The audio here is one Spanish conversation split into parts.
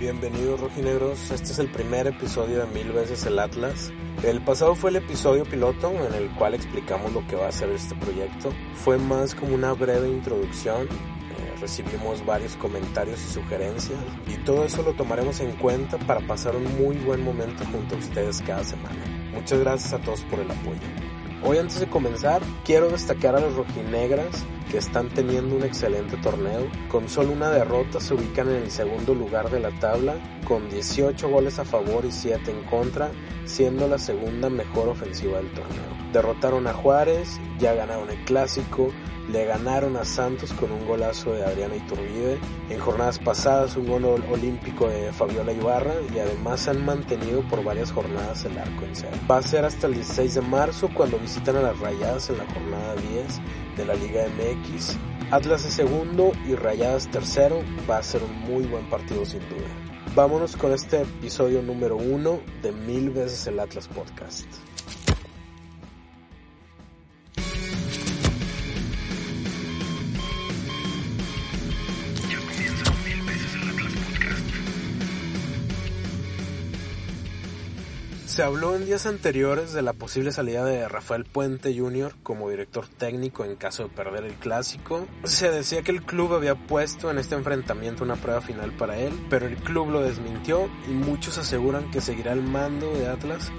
Bienvenidos rojinegros, este es el primer episodio de Mil veces el Atlas. El pasado fue el episodio piloto en el cual explicamos lo que va a ser este proyecto. Fue más como una breve introducción, eh, recibimos varios comentarios y sugerencias y todo eso lo tomaremos en cuenta para pasar un muy buen momento junto a ustedes cada semana. Muchas gracias a todos por el apoyo. Hoy antes de comenzar, quiero destacar a los rojinegras que están teniendo un excelente torneo. Con solo una derrota se ubican en el segundo lugar de la tabla, con 18 goles a favor y 7 en contra, siendo la segunda mejor ofensiva del torneo. Derrotaron a Juárez, ya ganaron el clásico, le ganaron a Santos con un golazo de Adriana Iturbide, en jornadas pasadas un gol olímpico de Fabiola Ibarra y además han mantenido por varias jornadas el arco en cero. Va a ser hasta el 16 de marzo cuando visitan a las Rayadas en la jornada 10 de la Liga MX. Atlas es segundo y Rayadas tercero, va a ser un muy buen partido sin duda. Vámonos con este episodio número uno de Mil veces el Atlas Podcast. Se habló en días anteriores de la posible salida de Rafael Puente Jr. como director técnico en caso de perder el clásico. Se decía que el club había puesto en este enfrentamiento una prueba final para él, pero el club lo desmintió y muchos aseguran que seguirá el mando de Atlas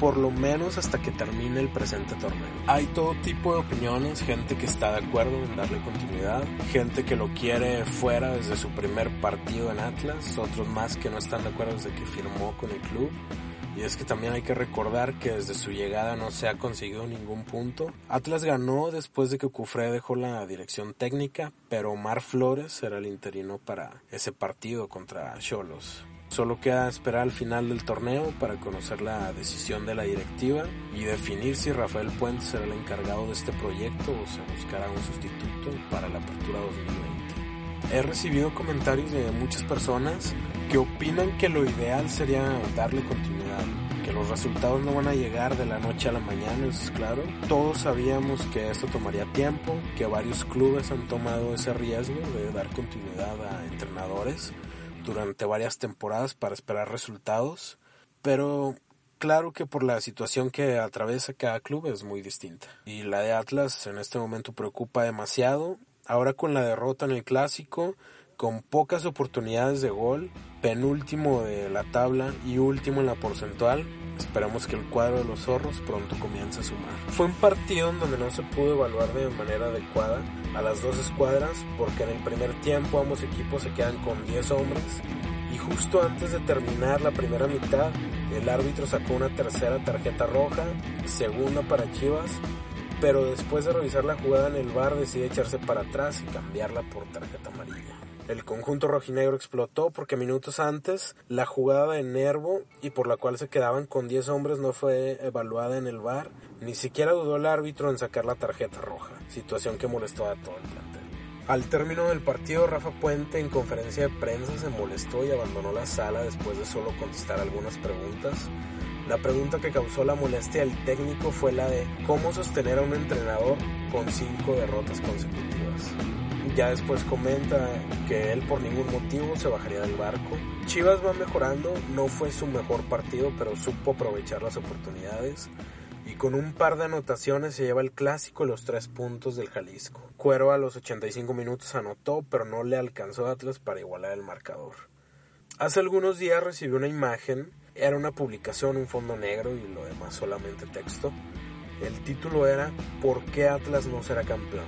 por lo menos hasta que termine el presente torneo. Hay todo tipo de opiniones, gente que está de acuerdo en darle continuidad, gente que lo quiere fuera desde su primer partido en Atlas, otros más que no están de acuerdo desde que firmó con el club. Y es que también hay que recordar que desde su llegada no se ha conseguido ningún punto. Atlas ganó después de que Cufré dejó la dirección técnica, pero Omar Flores será el interino para ese partido contra Cholos. Solo queda esperar al final del torneo para conocer la decisión de la directiva y definir si Rafael Puente será el encargado de este proyecto o se buscará un sustituto para la apertura 2020. He recibido comentarios de muchas personas que opinan que lo ideal sería darle continuidad, que los resultados no van a llegar de la noche a la mañana, eso es claro. Todos sabíamos que esto tomaría tiempo, que varios clubes han tomado ese riesgo de dar continuidad a entrenadores durante varias temporadas para esperar resultados, pero claro que por la situación que atraviesa cada club es muy distinta. Y la de Atlas en este momento preocupa demasiado. Ahora con la derrota en el clásico, con pocas oportunidades de gol, penúltimo de la tabla y último en la porcentual. Esperamos que el cuadro de los zorros pronto comience a sumar. Fue un partido donde no se pudo evaluar de manera adecuada a las dos escuadras porque en el primer tiempo ambos equipos se quedan con 10 hombres y justo antes de terminar la primera mitad el árbitro sacó una tercera tarjeta roja, segunda para Chivas, pero después de revisar la jugada en el bar decide echarse para atrás y cambiarla por tarjeta amarilla. El conjunto rojinegro explotó porque minutos antes la jugada de Nervo y por la cual se quedaban con 10 hombres no fue evaluada en el bar. Ni siquiera dudó el árbitro en sacar la tarjeta roja, situación que molestó a todo el plantel. Al término del partido, Rafa Puente en conferencia de prensa se molestó y abandonó la sala después de solo contestar algunas preguntas. La pregunta que causó la molestia del técnico fue la de cómo sostener a un entrenador con cinco derrotas consecutivas. Ya después comenta que él por ningún motivo se bajaría del barco. Chivas va mejorando, no fue su mejor partido, pero supo aprovechar las oportunidades. Y con un par de anotaciones se lleva el clásico y los tres puntos del Jalisco. Cuero a los 85 minutos anotó, pero no le alcanzó Atlas para igualar el marcador. Hace algunos días recibió una imagen, era una publicación, un fondo negro y lo demás solamente texto. El título era ¿Por qué Atlas no será campeón?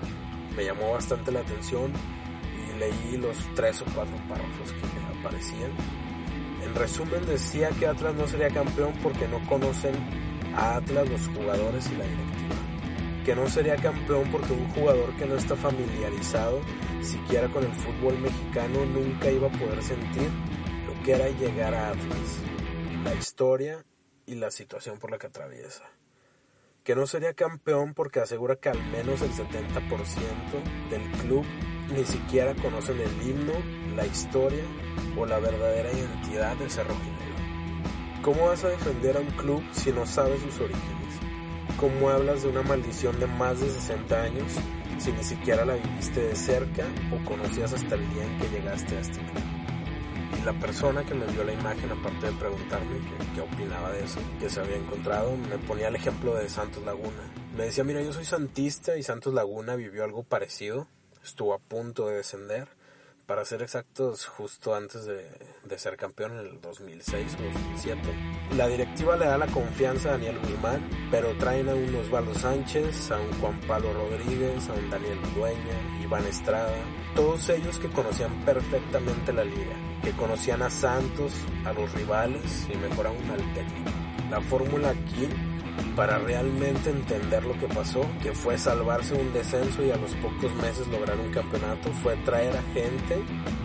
me llamó bastante la atención y leí los tres o cuatro párrafos que aparecían. En resumen decía que Atlas no sería campeón porque no conocen a Atlas los jugadores y la directiva. Que no sería campeón porque un jugador que no está familiarizado siquiera con el fútbol mexicano nunca iba a poder sentir lo que era llegar a Atlas, la historia y la situación por la que atraviesa que no sería campeón porque asegura que al menos el 70% del club ni siquiera conocen el himno, la historia o la verdadera identidad de Cerro Rojinegro. ¿Cómo vas a defender a un club si no sabes sus orígenes? ¿Cómo hablas de una maldición de más de 60 años si ni siquiera la viviste de cerca o conocías hasta el día en que llegaste a este club? La persona que me envió la imagen, aparte de preguntarme qué, opinaba de eso, que se había encontrado, me ponía el ejemplo de Santos Laguna. Me decía, mira, yo soy santista y Santos Laguna vivió algo parecido, estuvo a punto de descender para ser exactos, justo antes de, ser campeón en el 2006 o 2007. La directiva le da la confianza a Daniel Guzmán, pero traen a un Osvaldo Sánchez, a un Juan Pablo Rodríguez, a un Daniel Dueña, Iván Estrada, todos ellos que conocían perfectamente la liga, que conocían a Santos, a los rivales y mejor aún al técnico. La fórmula aquí para realmente entender lo que pasó, que fue salvarse un descenso y a los pocos meses lograr un campeonato, fue traer a gente,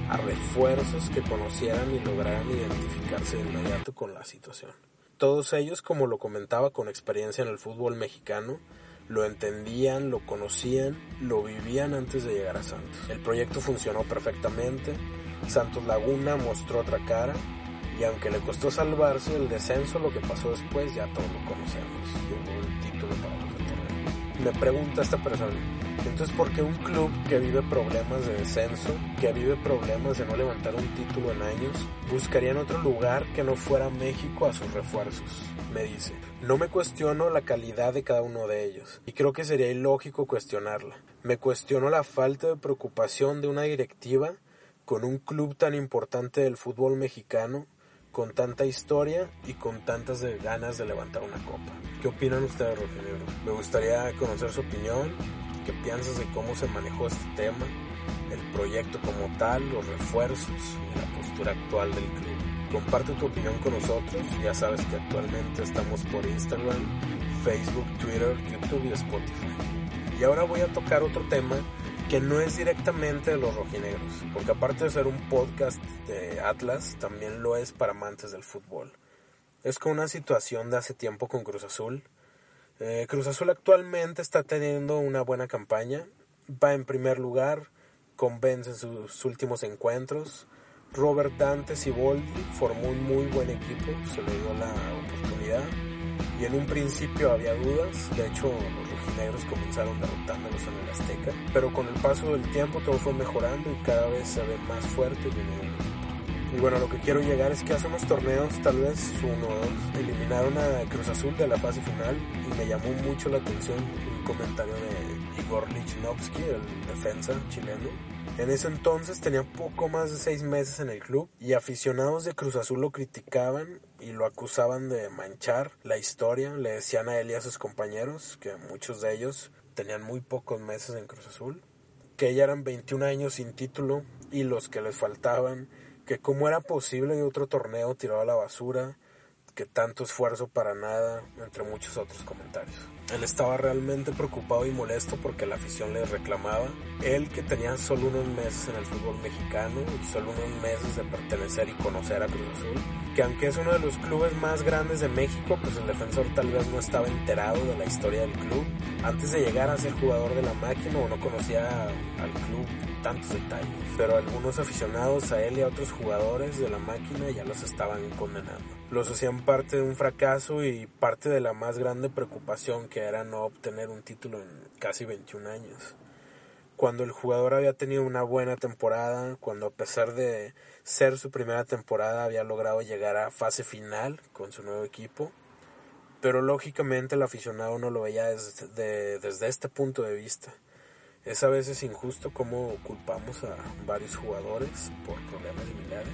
a refuerzos que conocieran y lograran identificarse de inmediato con la situación. Todos ellos, como lo comentaba con experiencia en el fútbol mexicano, lo entendían, lo conocían, lo vivían antes de llegar a Santos. El proyecto funcionó perfectamente, Santos Laguna mostró otra cara, y aunque le costó salvarse el descenso, lo que pasó después ya todos lo conocemos. Llegó el título para los torneo. Me pregunta esta persona, entonces ¿por qué un club que vive problemas de descenso, que vive problemas de no levantar un título en años, buscaría en otro lugar que no fuera México a sus refuerzos? Me dice, no me cuestiono la calidad de cada uno de ellos, y creo que sería ilógico cuestionarla. Me cuestiono la falta de preocupación de una directiva con un club tan importante del fútbol mexicano con tanta historia y con tantas ganas de levantar una copa. ¿Qué opinan ustedes, Rogelio? Me gustaría conocer su opinión, qué piensas de cómo se manejó este tema, el proyecto como tal, los refuerzos y la postura actual del club. Comparte tu opinión con nosotros, ya sabes que actualmente estamos por Instagram, Facebook, Twitter, YouTube y Spotify. Y ahora voy a tocar otro tema que no es directamente de los rojinegros, porque aparte de ser un podcast de Atlas, también lo es para amantes del fútbol. Es con una situación de hace tiempo con Cruz Azul. Eh, Cruz Azul actualmente está teniendo una buena campaña, va en primer lugar, convence en sus últimos encuentros. Robert Dante Siboldi formó un muy buen equipo, se le dio la oportunidad y en un principio había dudas, de hecho los rojinegros comenzaron derrotándolos en el Azteca, pero con el paso del tiempo todo fue mejorando y cada vez se ve más fuerte y. Y bueno, lo que quiero llegar es que hace unos torneos, tal vez uno o dos, eliminaron a Cruz Azul de la fase final y me llamó mucho la atención un comentario de Igor Lichnowsky, el defensa chileno, en ese entonces tenía poco más de seis meses en el club y aficionados de Cruz Azul lo criticaban y lo acusaban de manchar la historia. Le decían a él y a sus compañeros, que muchos de ellos tenían muy pocos meses en Cruz Azul, que ya eran 21 años sin título y los que les faltaban, que cómo era posible que otro torneo tirado a la basura, que tanto esfuerzo para nada, entre muchos otros comentarios. Él estaba realmente preocupado y molesto porque la afición le reclamaba. Él que tenía solo unos meses en el fútbol mexicano y solo unos meses de pertenecer y conocer a Cruz Azul, que aunque es uno de los clubes más grandes de México, pues el defensor tal vez no estaba enterado de la historia del club. Antes de llegar a ser jugador de la máquina o no conocía al club tantos detalles. Pero algunos aficionados a él y a otros jugadores de la máquina ya los estaban condenando. Los hacían parte de un fracaso y parte de la más grande preocupación que era no obtener un título en casi 21 años. Cuando el jugador había tenido una buena temporada, cuando a pesar de ser su primera temporada había logrado llegar a fase final con su nuevo equipo, pero lógicamente el aficionado no lo veía desde, desde este punto de vista. Es a veces injusto cómo culpamos a varios jugadores por problemas similares.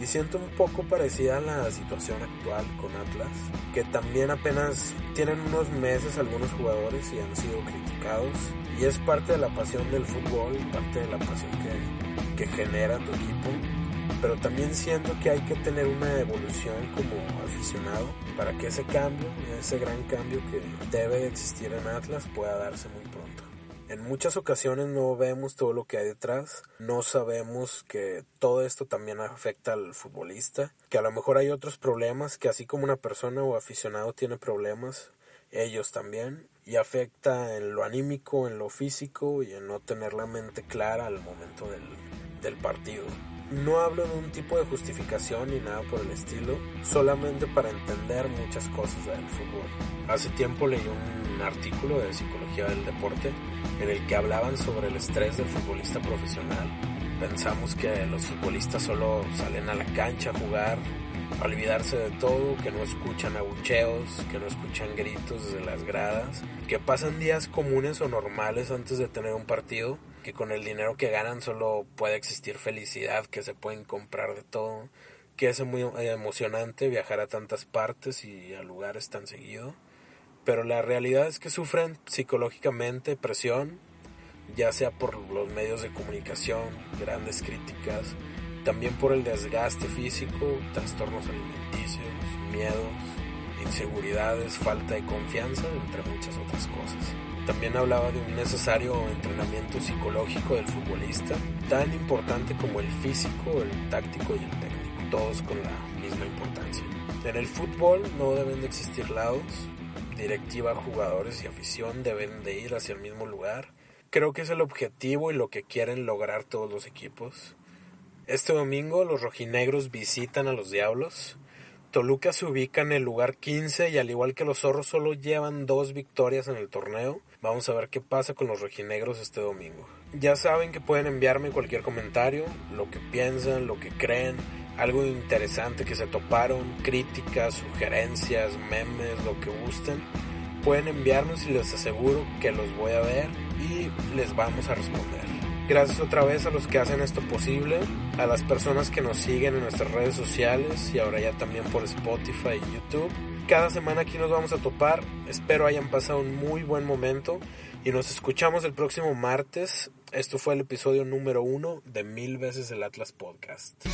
Y siento un poco parecida a la situación actual con Atlas, que también apenas tienen unos meses algunos jugadores y han sido criticados. Y es parte de la pasión del fútbol, parte de la pasión que, que genera tu equipo. Pero también siento que hay que tener una evolución como aficionado para que ese cambio, ese gran cambio que debe de existir en Atlas pueda darse muy pronto. En muchas ocasiones no vemos todo lo que hay detrás, no sabemos que todo esto también afecta al futbolista, que a lo mejor hay otros problemas, que así como una persona o aficionado tiene problemas, ellos también, y afecta en lo anímico, en lo físico y en no tener la mente clara al momento del, del partido. No hablo de un tipo de justificación ni nada por el estilo, solamente para entender muchas cosas del fútbol. Hace tiempo leí un artículo de psicología del deporte en el que hablaban sobre el estrés del futbolista profesional pensamos que los futbolistas solo salen a la cancha a jugar, a olvidarse de todo, que no escuchan abucheos, que no escuchan gritos desde las gradas, que pasan días comunes o normales antes de tener un partido, que con el dinero que ganan solo puede existir felicidad, que se pueden comprar de todo, que es muy emocionante viajar a tantas partes y a lugares tan seguido. Pero la realidad es que sufren psicológicamente presión, ya sea por los medios de comunicación, grandes críticas, también por el desgaste físico, trastornos alimenticios, miedos, inseguridades, falta de confianza, entre muchas otras cosas. También hablaba de un necesario entrenamiento psicológico del futbolista, tan importante como el físico, el táctico y el técnico, todos con la misma importancia. En el fútbol no deben de existir lados, directiva, jugadores y afición deben de ir hacia el mismo lugar. Creo que es el objetivo y lo que quieren lograr todos los equipos. Este domingo los rojinegros visitan a los Diablos. Toluca se ubica en el lugar 15 y al igual que los zorros solo llevan dos victorias en el torneo. Vamos a ver qué pasa con los rojinegros este domingo. Ya saben que pueden enviarme cualquier comentario, lo que piensan, lo que creen, algo interesante que se toparon, críticas, sugerencias, memes, lo que gusten. Pueden enviarnos y les aseguro que los voy a ver y les vamos a responder. Gracias otra vez a los que hacen esto posible, a las personas que nos siguen en nuestras redes sociales y ahora ya también por Spotify y YouTube. Cada semana aquí nos vamos a topar, espero hayan pasado un muy buen momento y nos escuchamos el próximo martes. Esto fue el episodio número uno de Mil veces el Atlas Podcast.